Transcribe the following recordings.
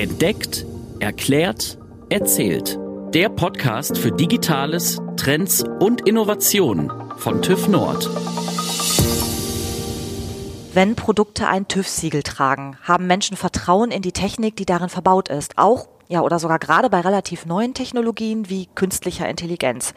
Entdeckt, erklärt, erzählt. Der Podcast für Digitales, Trends und Innovationen von TÜV Nord. Wenn Produkte ein TÜV-Siegel tragen, haben Menschen Vertrauen in die Technik, die darin verbaut ist. Auch, ja, oder sogar gerade bei relativ neuen Technologien wie künstlicher Intelligenz.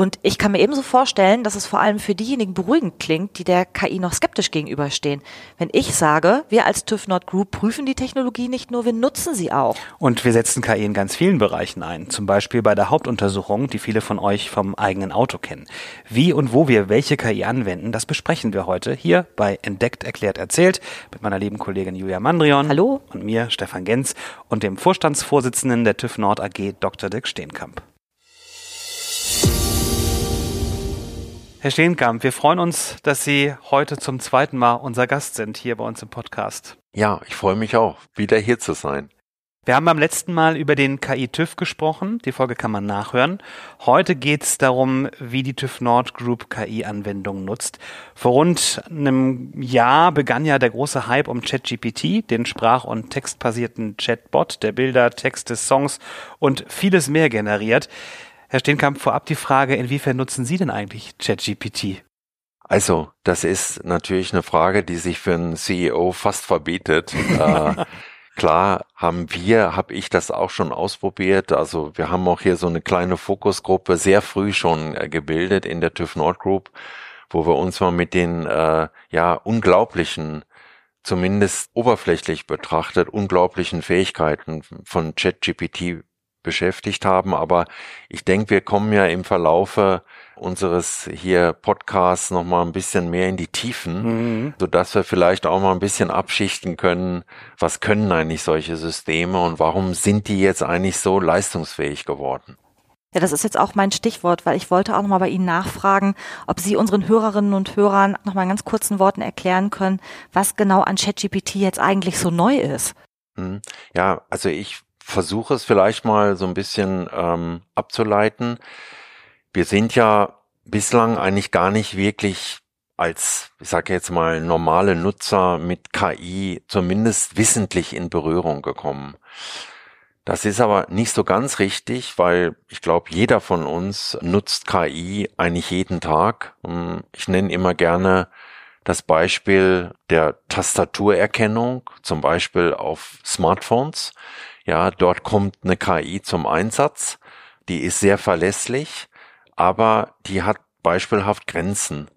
Und ich kann mir ebenso vorstellen, dass es vor allem für diejenigen beruhigend klingt, die der KI noch skeptisch gegenüberstehen. Wenn ich sage, wir als TÜV Nord Group prüfen die Technologie nicht nur, wir nutzen sie auch. Und wir setzen KI in ganz vielen Bereichen ein. Zum Beispiel bei der Hauptuntersuchung, die viele von euch vom eigenen Auto kennen. Wie und wo wir welche KI anwenden, das besprechen wir heute hier bei Entdeckt, Erklärt, Erzählt mit meiner lieben Kollegin Julia Mandrion. Hallo. Und mir, Stefan Genz und dem Vorstandsvorsitzenden der TÜV Nord AG, Dr. Dirk Steenkamp. Herr Steenkamp, wir freuen uns, dass Sie heute zum zweiten Mal unser Gast sind hier bei uns im Podcast. Ja, ich freue mich auch, wieder hier zu sein. Wir haben beim letzten Mal über den KI-TÜV gesprochen. Die Folge kann man nachhören. Heute geht es darum, wie die TÜV Nord Group KI-Anwendungen nutzt. Vor rund einem Jahr begann ja der große Hype um ChatGPT, den sprach- und textbasierten Chatbot, der Bilder, Texte, Songs und vieles mehr generiert. Herr Steenkamp, vorab die Frage, inwiefern nutzen Sie denn eigentlich ChatGPT? Also, das ist natürlich eine Frage, die sich für einen CEO fast verbietet. äh, klar haben wir, habe ich das auch schon ausprobiert. Also wir haben auch hier so eine kleine Fokusgruppe sehr früh schon äh, gebildet in der TÜV Nord Group, wo wir uns mal mit den äh, ja unglaublichen zumindest oberflächlich betrachtet, unglaublichen Fähigkeiten von ChatGPT beschäftigt haben. Aber ich denke, wir kommen ja im Verlaufe unseres hier Podcasts noch mal ein bisschen mehr in die Tiefen, mhm. so dass wir vielleicht auch mal ein bisschen abschichten können, was können eigentlich solche Systeme und warum sind die jetzt eigentlich so leistungsfähig geworden? Ja, das ist jetzt auch mein Stichwort, weil ich wollte auch nochmal bei Ihnen nachfragen, ob Sie unseren Hörerinnen und Hörern nochmal in ganz kurzen Worten erklären können, was genau an ChatGPT jetzt eigentlich so neu ist. Mhm. Ja, also ich versuche es vielleicht mal so ein bisschen ähm, abzuleiten. Wir sind ja bislang eigentlich gar nicht wirklich als, ich sage jetzt mal, normale Nutzer mit KI zumindest wissentlich in Berührung gekommen. Das ist aber nicht so ganz richtig, weil ich glaube, jeder von uns nutzt KI eigentlich jeden Tag. Hm, ich nenne immer gerne das Beispiel der Tastaturerkennung, zum Beispiel auf Smartphones. Ja, dort kommt eine KI zum Einsatz. Die ist sehr verlässlich, aber die hat beispielhaft Grenzen.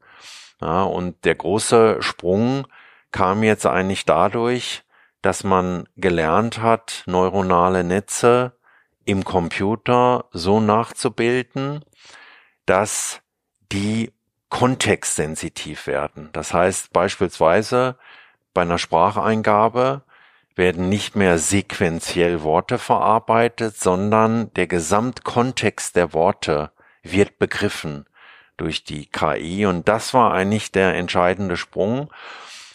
Ja, und der große Sprung kam jetzt eigentlich dadurch, dass man gelernt hat, neuronale Netze im Computer so nachzubilden, dass die kontextsensitiv werden. Das heißt beispielsweise bei einer Spracheingabe werden nicht mehr sequenziell Worte verarbeitet, sondern der Gesamtkontext der Worte wird begriffen durch die KI und das war eigentlich der entscheidende Sprung.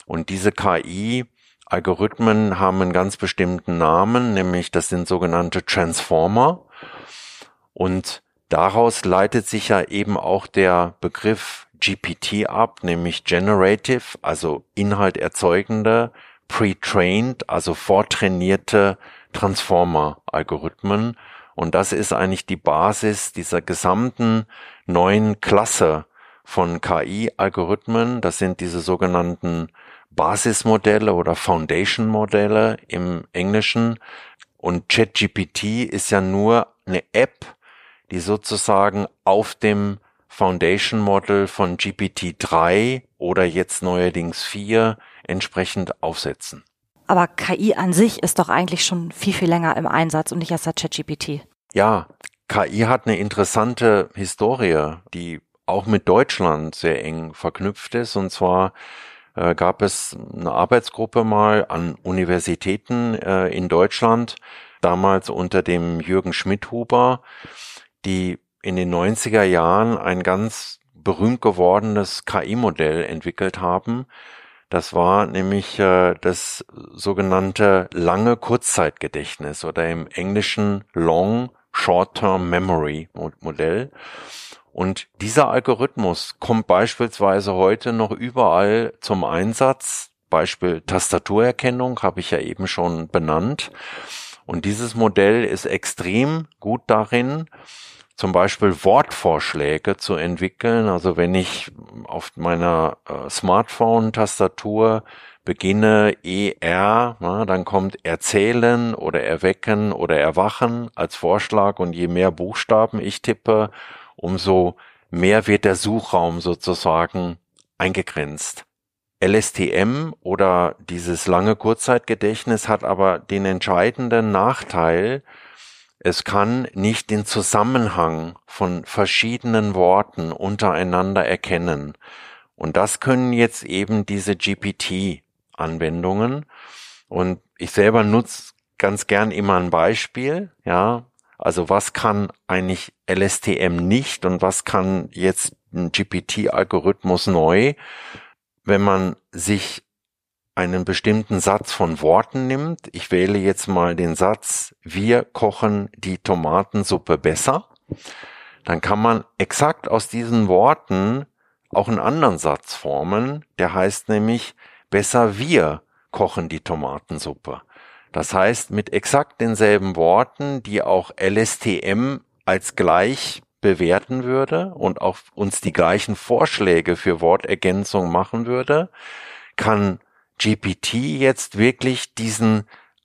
Und diese KI Algorithmen haben einen ganz bestimmten Namen, nämlich das sind sogenannte Transformer. Und daraus leitet sich ja eben auch der Begriff GPT ab, nämlich Generative, also Inhalt erzeugende pre-trained, also vortrainierte Transformer-Algorithmen. Und das ist eigentlich die Basis dieser gesamten neuen Klasse von KI-Algorithmen. Das sind diese sogenannten Basismodelle oder Foundation-Modelle im Englischen. Und ChatGPT ist ja nur eine App, die sozusagen auf dem Foundation Model von GPT-3 oder jetzt neuerdings 4 entsprechend aufsetzen. Aber KI an sich ist doch eigentlich schon viel, viel länger im Einsatz und nicht erst seit ChatGPT. Ja, KI hat eine interessante Historie, die auch mit Deutschland sehr eng verknüpft ist. Und zwar äh, gab es eine Arbeitsgruppe mal an Universitäten äh, in Deutschland, damals unter dem Jürgen Schmidhuber, die in den 90er Jahren ein ganz berühmt gewordenes KI-Modell entwickelt haben, das war nämlich äh, das sogenannte lange Kurzzeitgedächtnis oder im Englischen Long Short-Term Memory Modell. Und dieser Algorithmus kommt beispielsweise heute noch überall zum Einsatz. Beispiel Tastaturerkennung habe ich ja eben schon benannt. Und dieses Modell ist extrem gut darin, zum Beispiel Wortvorschläge zu entwickeln. Also wenn ich auf meiner äh, Smartphone-Tastatur beginne ER, na, dann kommt erzählen oder erwecken oder erwachen als Vorschlag und je mehr Buchstaben ich tippe, umso mehr wird der Suchraum sozusagen eingegrenzt. LSTM oder dieses lange Kurzzeitgedächtnis hat aber den entscheidenden Nachteil, es kann nicht den Zusammenhang von verschiedenen Worten untereinander erkennen. Und das können jetzt eben diese GPT-Anwendungen. Und ich selber nutze ganz gern immer ein Beispiel, ja. Also was kann eigentlich LSTM nicht und was kann jetzt ein GPT-Algorithmus neu? Wenn man sich einen bestimmten Satz von Worten nimmt. Ich wähle jetzt mal den Satz, wir kochen die Tomatensuppe besser. Dann kann man exakt aus diesen Worten auch einen anderen Satz formen, der heißt nämlich, besser wir kochen die Tomatensuppe. Das heißt, mit exakt denselben Worten, die auch LSTM als gleich bewerten würde und auch uns die gleichen Vorschläge für Wortergänzung machen würde, kann GPT jetzt wirklich diesen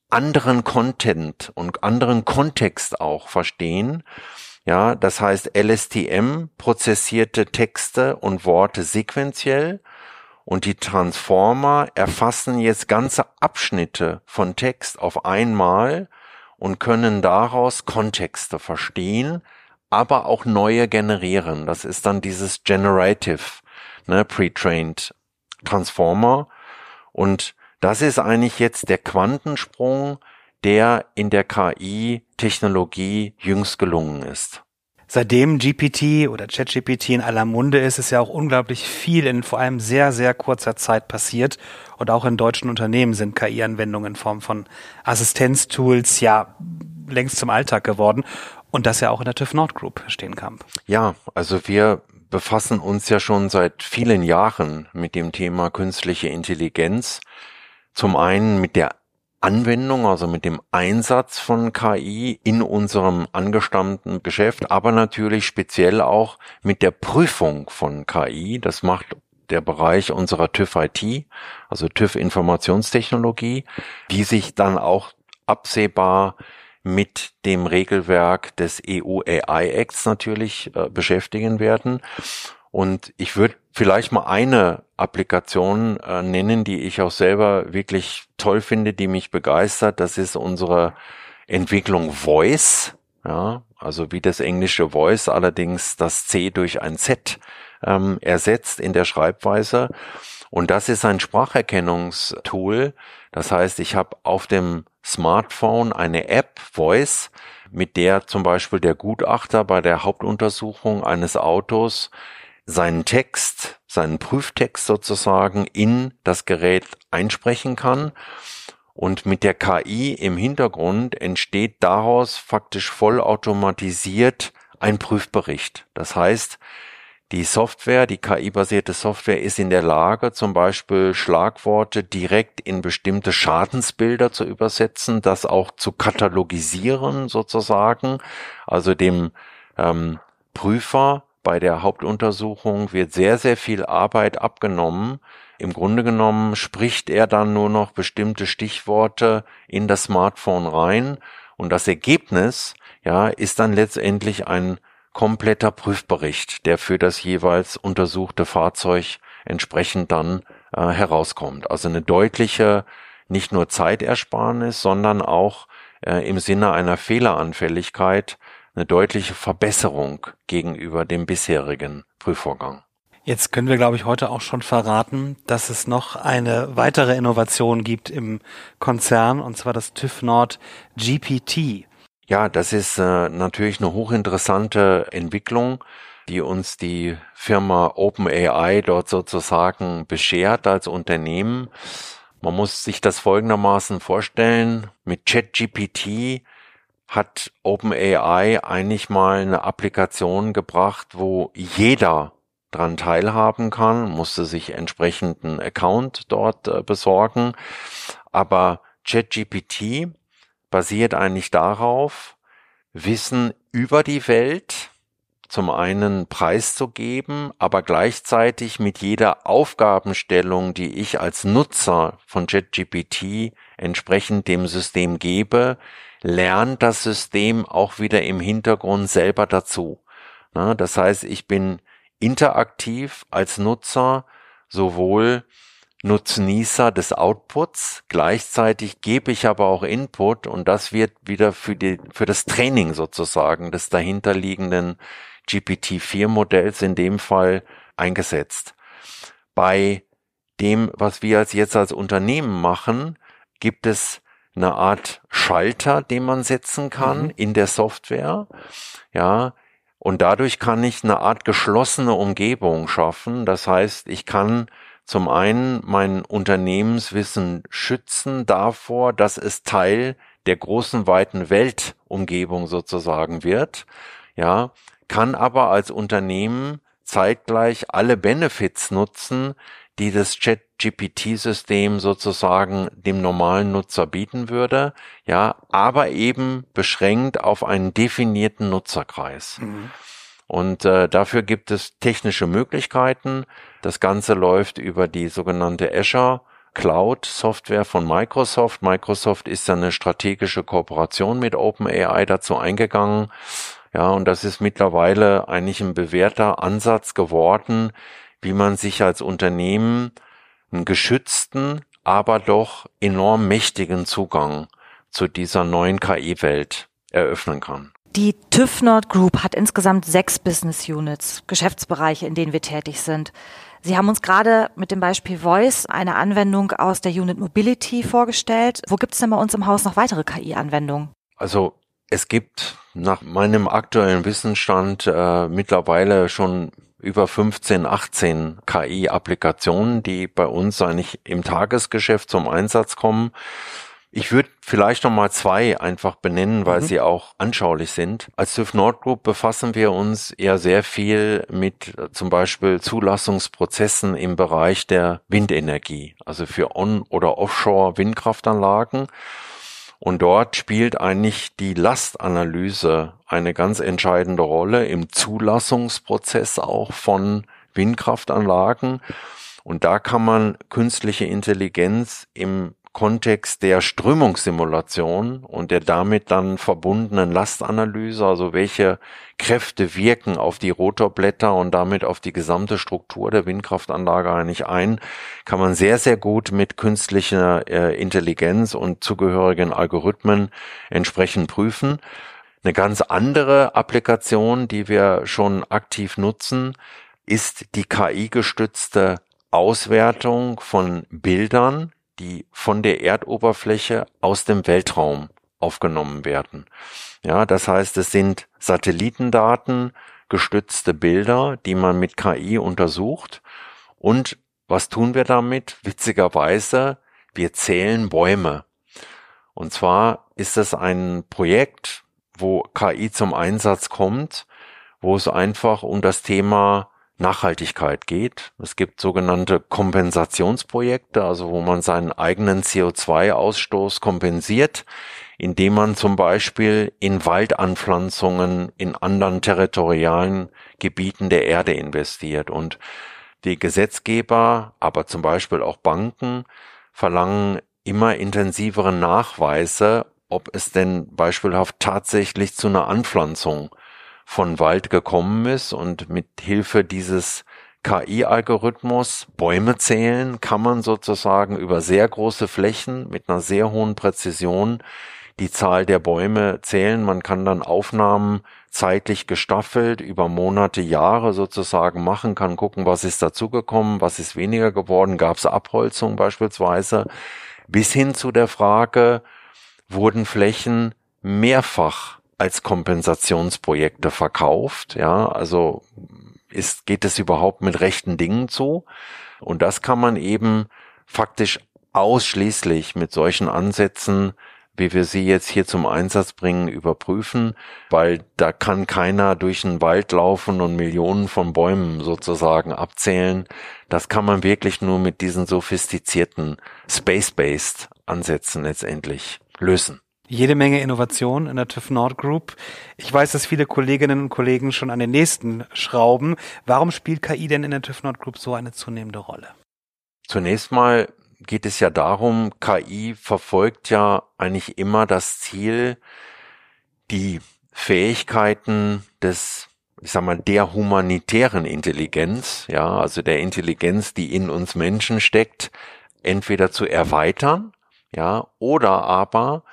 anderen Content und anderen Kontext auch verstehen. Ja, das heißt, LSTM prozessierte Texte und Worte sequenziell und die Transformer erfassen jetzt ganze Abschnitte von Text auf einmal und können daraus Kontexte verstehen, aber auch neue generieren. Das ist dann dieses Generative, ne, Pre-Trained Transformer. Und das ist eigentlich jetzt der Quantensprung, der in der KI-Technologie jüngst gelungen ist. Seitdem GPT oder ChatGPT in aller Munde ist, ist ja auch unglaublich viel in vor allem sehr, sehr kurzer Zeit passiert. Und auch in deutschen Unternehmen sind KI-Anwendungen in Form von Assistenztools ja längst zum Alltag geworden. Und das ja auch in der TÜV Nord Group stehen kann. Ja, also wir befassen uns ja schon seit vielen Jahren mit dem Thema künstliche Intelligenz. Zum einen mit der Anwendung, also mit dem Einsatz von KI in unserem angestammten Geschäft, aber natürlich speziell auch mit der Prüfung von KI. Das macht der Bereich unserer TÜV IT, also TÜV Informationstechnologie, die sich dann auch absehbar mit dem Regelwerk des EU AI Acts natürlich äh, beschäftigen werden. Und ich würde vielleicht mal eine Applikation äh, nennen, die ich auch selber wirklich toll finde, die mich begeistert. Das ist unsere Entwicklung Voice. Ja, also wie das englische Voice, allerdings das C durch ein Z ähm, ersetzt in der Schreibweise. Und das ist ein Spracherkennungstool. Das heißt, ich habe auf dem Smartphone eine App, Voice, mit der zum Beispiel der Gutachter bei der Hauptuntersuchung eines Autos seinen Text, seinen Prüftext sozusagen in das Gerät einsprechen kann. Und mit der KI im Hintergrund entsteht daraus faktisch vollautomatisiert ein Prüfbericht. Das heißt, die Software, die KI-basierte Software ist in der Lage, zum Beispiel Schlagworte direkt in bestimmte Schadensbilder zu übersetzen, das auch zu katalogisieren sozusagen. Also dem ähm, Prüfer bei der Hauptuntersuchung wird sehr, sehr viel Arbeit abgenommen. Im Grunde genommen spricht er dann nur noch bestimmte Stichworte in das Smartphone rein und das Ergebnis, ja, ist dann letztendlich ein kompletter Prüfbericht, der für das jeweils untersuchte Fahrzeug entsprechend dann äh, herauskommt. Also eine deutliche, nicht nur Zeitersparnis, sondern auch äh, im Sinne einer Fehleranfälligkeit eine deutliche Verbesserung gegenüber dem bisherigen Prüfvorgang. Jetzt können wir, glaube ich, heute auch schon verraten, dass es noch eine weitere Innovation gibt im Konzern, und zwar das TÜV Nord GPT. Ja, das ist äh, natürlich eine hochinteressante Entwicklung, die uns die Firma OpenAI dort sozusagen beschert als Unternehmen. Man muss sich das folgendermaßen vorstellen. Mit ChatGPT hat OpenAI eigentlich mal eine Applikation gebracht, wo jeder dran teilhaben kann, musste sich entsprechenden Account dort äh, besorgen. Aber ChatGPT basiert eigentlich darauf, Wissen über die Welt zum einen preiszugeben, aber gleichzeitig mit jeder Aufgabenstellung, die ich als Nutzer von JetGPT entsprechend dem System gebe, lernt das System auch wieder im Hintergrund selber dazu. das heißt, ich bin interaktiv als Nutzer sowohl Nutznießer des Outputs. Gleichzeitig gebe ich aber auch Input und das wird wieder für die, für das Training sozusagen des dahinterliegenden GPT-4-Modells in dem Fall eingesetzt. Bei dem, was wir als jetzt als Unternehmen machen, gibt es eine Art Schalter, den man setzen kann mhm. in der Software. Ja, und dadurch kann ich eine Art geschlossene Umgebung schaffen. Das heißt, ich kann zum einen mein Unternehmenswissen schützen davor, dass es Teil der großen weiten Weltumgebung sozusagen wird, ja, kann aber als Unternehmen zeitgleich alle Benefits nutzen, die das Chat-GPT-System sozusagen dem normalen Nutzer bieten würde, ja, aber eben beschränkt auf einen definierten Nutzerkreis. Mhm. Und äh, dafür gibt es technische Möglichkeiten. Das Ganze läuft über die sogenannte Azure Cloud Software von Microsoft. Microsoft ist eine strategische Kooperation mit OpenAI dazu eingegangen. Ja, und das ist mittlerweile eigentlich ein bewährter Ansatz geworden, wie man sich als Unternehmen einen geschützten, aber doch enorm mächtigen Zugang zu dieser neuen KI-Welt eröffnen kann. Die TÜV Nord Group hat insgesamt sechs Business Units, Geschäftsbereiche, in denen wir tätig sind. Sie haben uns gerade mit dem Beispiel Voice eine Anwendung aus der Unit Mobility vorgestellt. Wo gibt es denn bei uns im Haus noch weitere KI-Anwendungen? Also es gibt nach meinem aktuellen Wissensstand äh, mittlerweile schon über 15, 18 KI-Applikationen, die bei uns eigentlich im Tagesgeschäft zum Einsatz kommen. Ich würde vielleicht noch mal zwei einfach benennen, weil mhm. sie auch anschaulich sind. Als TÜV Nord Group befassen wir uns eher sehr viel mit äh, zum Beispiel Zulassungsprozessen im Bereich der Windenergie, also für On- oder Offshore-Windkraftanlagen. Und dort spielt eigentlich die Lastanalyse eine ganz entscheidende Rolle im Zulassungsprozess auch von Windkraftanlagen. Und da kann man künstliche Intelligenz im Kontext der Strömungssimulation und der damit dann verbundenen Lastanalyse, also welche Kräfte wirken auf die Rotorblätter und damit auf die gesamte Struktur der Windkraftanlage eigentlich ein, kann man sehr, sehr gut mit künstlicher äh, Intelligenz und zugehörigen Algorithmen entsprechend prüfen. Eine ganz andere Applikation, die wir schon aktiv nutzen, ist die KI-gestützte Auswertung von Bildern die von der Erdoberfläche aus dem Weltraum aufgenommen werden. Ja, das heißt, es sind Satellitendaten, gestützte Bilder, die man mit KI untersucht. Und was tun wir damit? Witzigerweise, wir zählen Bäume. Und zwar ist es ein Projekt, wo KI zum Einsatz kommt, wo es einfach um das Thema Nachhaltigkeit geht. Es gibt sogenannte Kompensationsprojekte, also wo man seinen eigenen CO2-Ausstoß kompensiert, indem man zum Beispiel in Waldanpflanzungen in anderen territorialen Gebieten der Erde investiert. Und die Gesetzgeber, aber zum Beispiel auch Banken, verlangen immer intensivere Nachweise, ob es denn beispielhaft tatsächlich zu einer Anpflanzung von Wald gekommen ist und mit Hilfe dieses KI-Algorithmus Bäume zählen, kann man sozusagen über sehr große Flächen mit einer sehr hohen Präzision die Zahl der Bäume zählen. Man kann dann Aufnahmen zeitlich gestaffelt über Monate, Jahre sozusagen machen, kann gucken, was ist dazugekommen, was ist weniger geworden, gab es Abholzung beispielsweise, bis hin zu der Frage, wurden Flächen mehrfach als Kompensationsprojekte verkauft. Ja, also ist, geht es überhaupt mit rechten Dingen zu? Und das kann man eben faktisch ausschließlich mit solchen Ansätzen, wie wir sie jetzt hier zum Einsatz bringen, überprüfen, weil da kann keiner durch den Wald laufen und Millionen von Bäumen sozusagen abzählen. Das kann man wirklich nur mit diesen sophistizierten Space-Based Ansätzen letztendlich lösen. Jede Menge Innovation in der TÜV Nord Group. Ich weiß, dass viele Kolleginnen und Kollegen schon an den nächsten schrauben. Warum spielt KI denn in der TÜV Nord Group so eine zunehmende Rolle? Zunächst mal geht es ja darum, KI verfolgt ja eigentlich immer das Ziel, die Fähigkeiten des, ich sag mal, der humanitären Intelligenz, ja, also der Intelligenz, die in uns Menschen steckt, entweder zu erweitern, ja, oder aber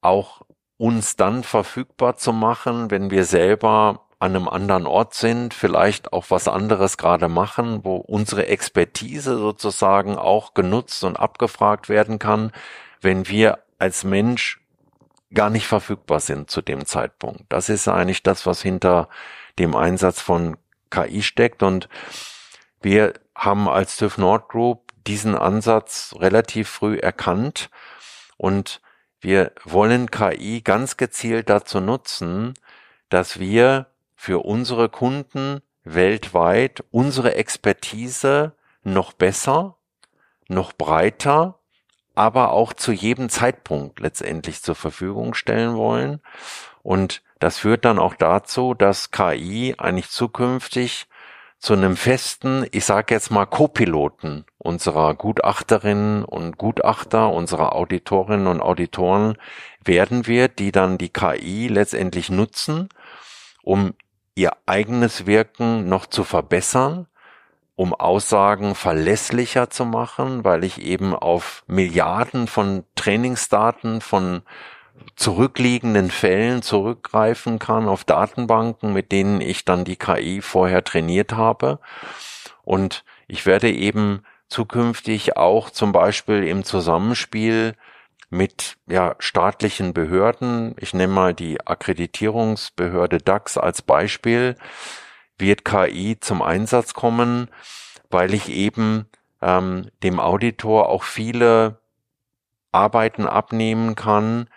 auch uns dann verfügbar zu machen, wenn wir selber an einem anderen Ort sind, vielleicht auch was anderes gerade machen, wo unsere Expertise sozusagen auch genutzt und abgefragt werden kann, wenn wir als Mensch gar nicht verfügbar sind zu dem Zeitpunkt. Das ist eigentlich das, was hinter dem Einsatz von KI steckt und wir haben als TÜV Nord Group diesen Ansatz relativ früh erkannt und wir wollen KI ganz gezielt dazu nutzen, dass wir für unsere Kunden weltweit unsere Expertise noch besser, noch breiter, aber auch zu jedem Zeitpunkt letztendlich zur Verfügung stellen wollen. Und das führt dann auch dazu, dass KI eigentlich zukünftig zu einem festen, ich sage jetzt mal Co-Piloten unserer Gutachterinnen und Gutachter, unserer Auditorinnen und Auditoren werden wird, die dann die KI letztendlich nutzen, um ihr eigenes Wirken noch zu verbessern, um Aussagen verlässlicher zu machen, weil ich eben auf Milliarden von Trainingsdaten von zurückliegenden Fällen zurückgreifen kann auf Datenbanken, mit denen ich dann die KI vorher trainiert habe. Und ich werde eben zukünftig auch zum Beispiel im Zusammenspiel mit ja, staatlichen Behörden, ich nehme mal die Akkreditierungsbehörde DAX als Beispiel, wird KI zum Einsatz kommen, weil ich eben ähm, dem Auditor auch viele Arbeiten abnehmen kann,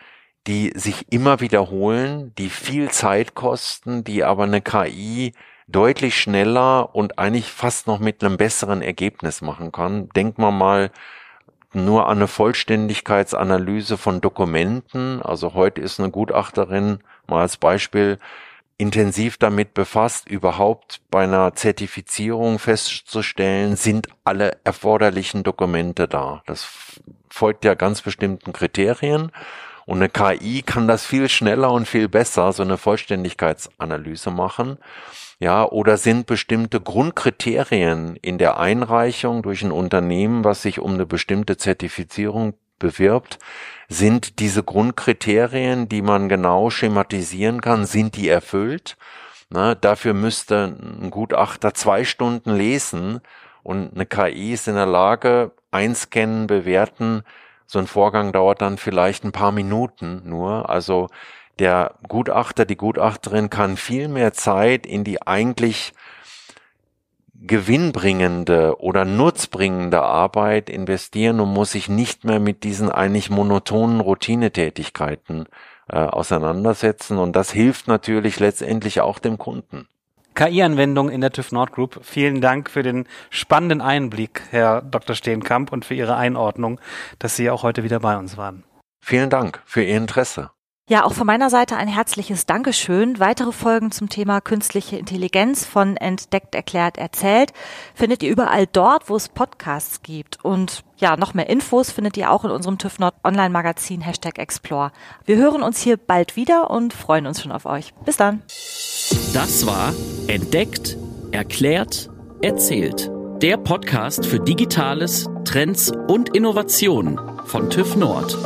die sich immer wiederholen, die viel Zeit kosten, die aber eine KI deutlich schneller und eigentlich fast noch mit einem besseren Ergebnis machen kann. Denkt man mal nur an eine Vollständigkeitsanalyse von Dokumenten. Also heute ist eine Gutachterin mal als Beispiel intensiv damit befasst, überhaupt bei einer Zertifizierung festzustellen, sind alle erforderlichen Dokumente da. Das folgt ja ganz bestimmten Kriterien. Und eine KI kann das viel schneller und viel besser, so eine Vollständigkeitsanalyse machen. Ja, oder sind bestimmte Grundkriterien in der Einreichung durch ein Unternehmen, was sich um eine bestimmte Zertifizierung bewirbt, sind diese Grundkriterien, die man genau schematisieren kann, sind die erfüllt? Na, dafür müsste ein Gutachter zwei Stunden lesen und eine KI ist in der Lage, einscannen, bewerten, so ein Vorgang dauert dann vielleicht ein paar Minuten nur. Also der Gutachter, die Gutachterin kann viel mehr Zeit in die eigentlich gewinnbringende oder nutzbringende Arbeit investieren und muss sich nicht mehr mit diesen eigentlich monotonen Routinetätigkeiten äh, auseinandersetzen. Und das hilft natürlich letztendlich auch dem Kunden. KI-Anwendung in der TÜV Nord Group. Vielen Dank für den spannenden Einblick, Herr Dr. Steenkamp, und für Ihre Einordnung, dass Sie auch heute wieder bei uns waren. Vielen Dank für Ihr Interesse. Ja, auch von meiner Seite ein herzliches Dankeschön. Weitere Folgen zum Thema künstliche Intelligenz von Entdeckt, Erklärt, Erzählt findet ihr überall dort, wo es Podcasts gibt. Und ja, noch mehr Infos findet ihr auch in unserem TÜV Nord Online Magazin Hashtag Explore. Wir hören uns hier bald wieder und freuen uns schon auf euch. Bis dann. Das war Entdeckt, Erklärt, Erzählt. Der Podcast für Digitales, Trends und Innovationen von TÜV Nord.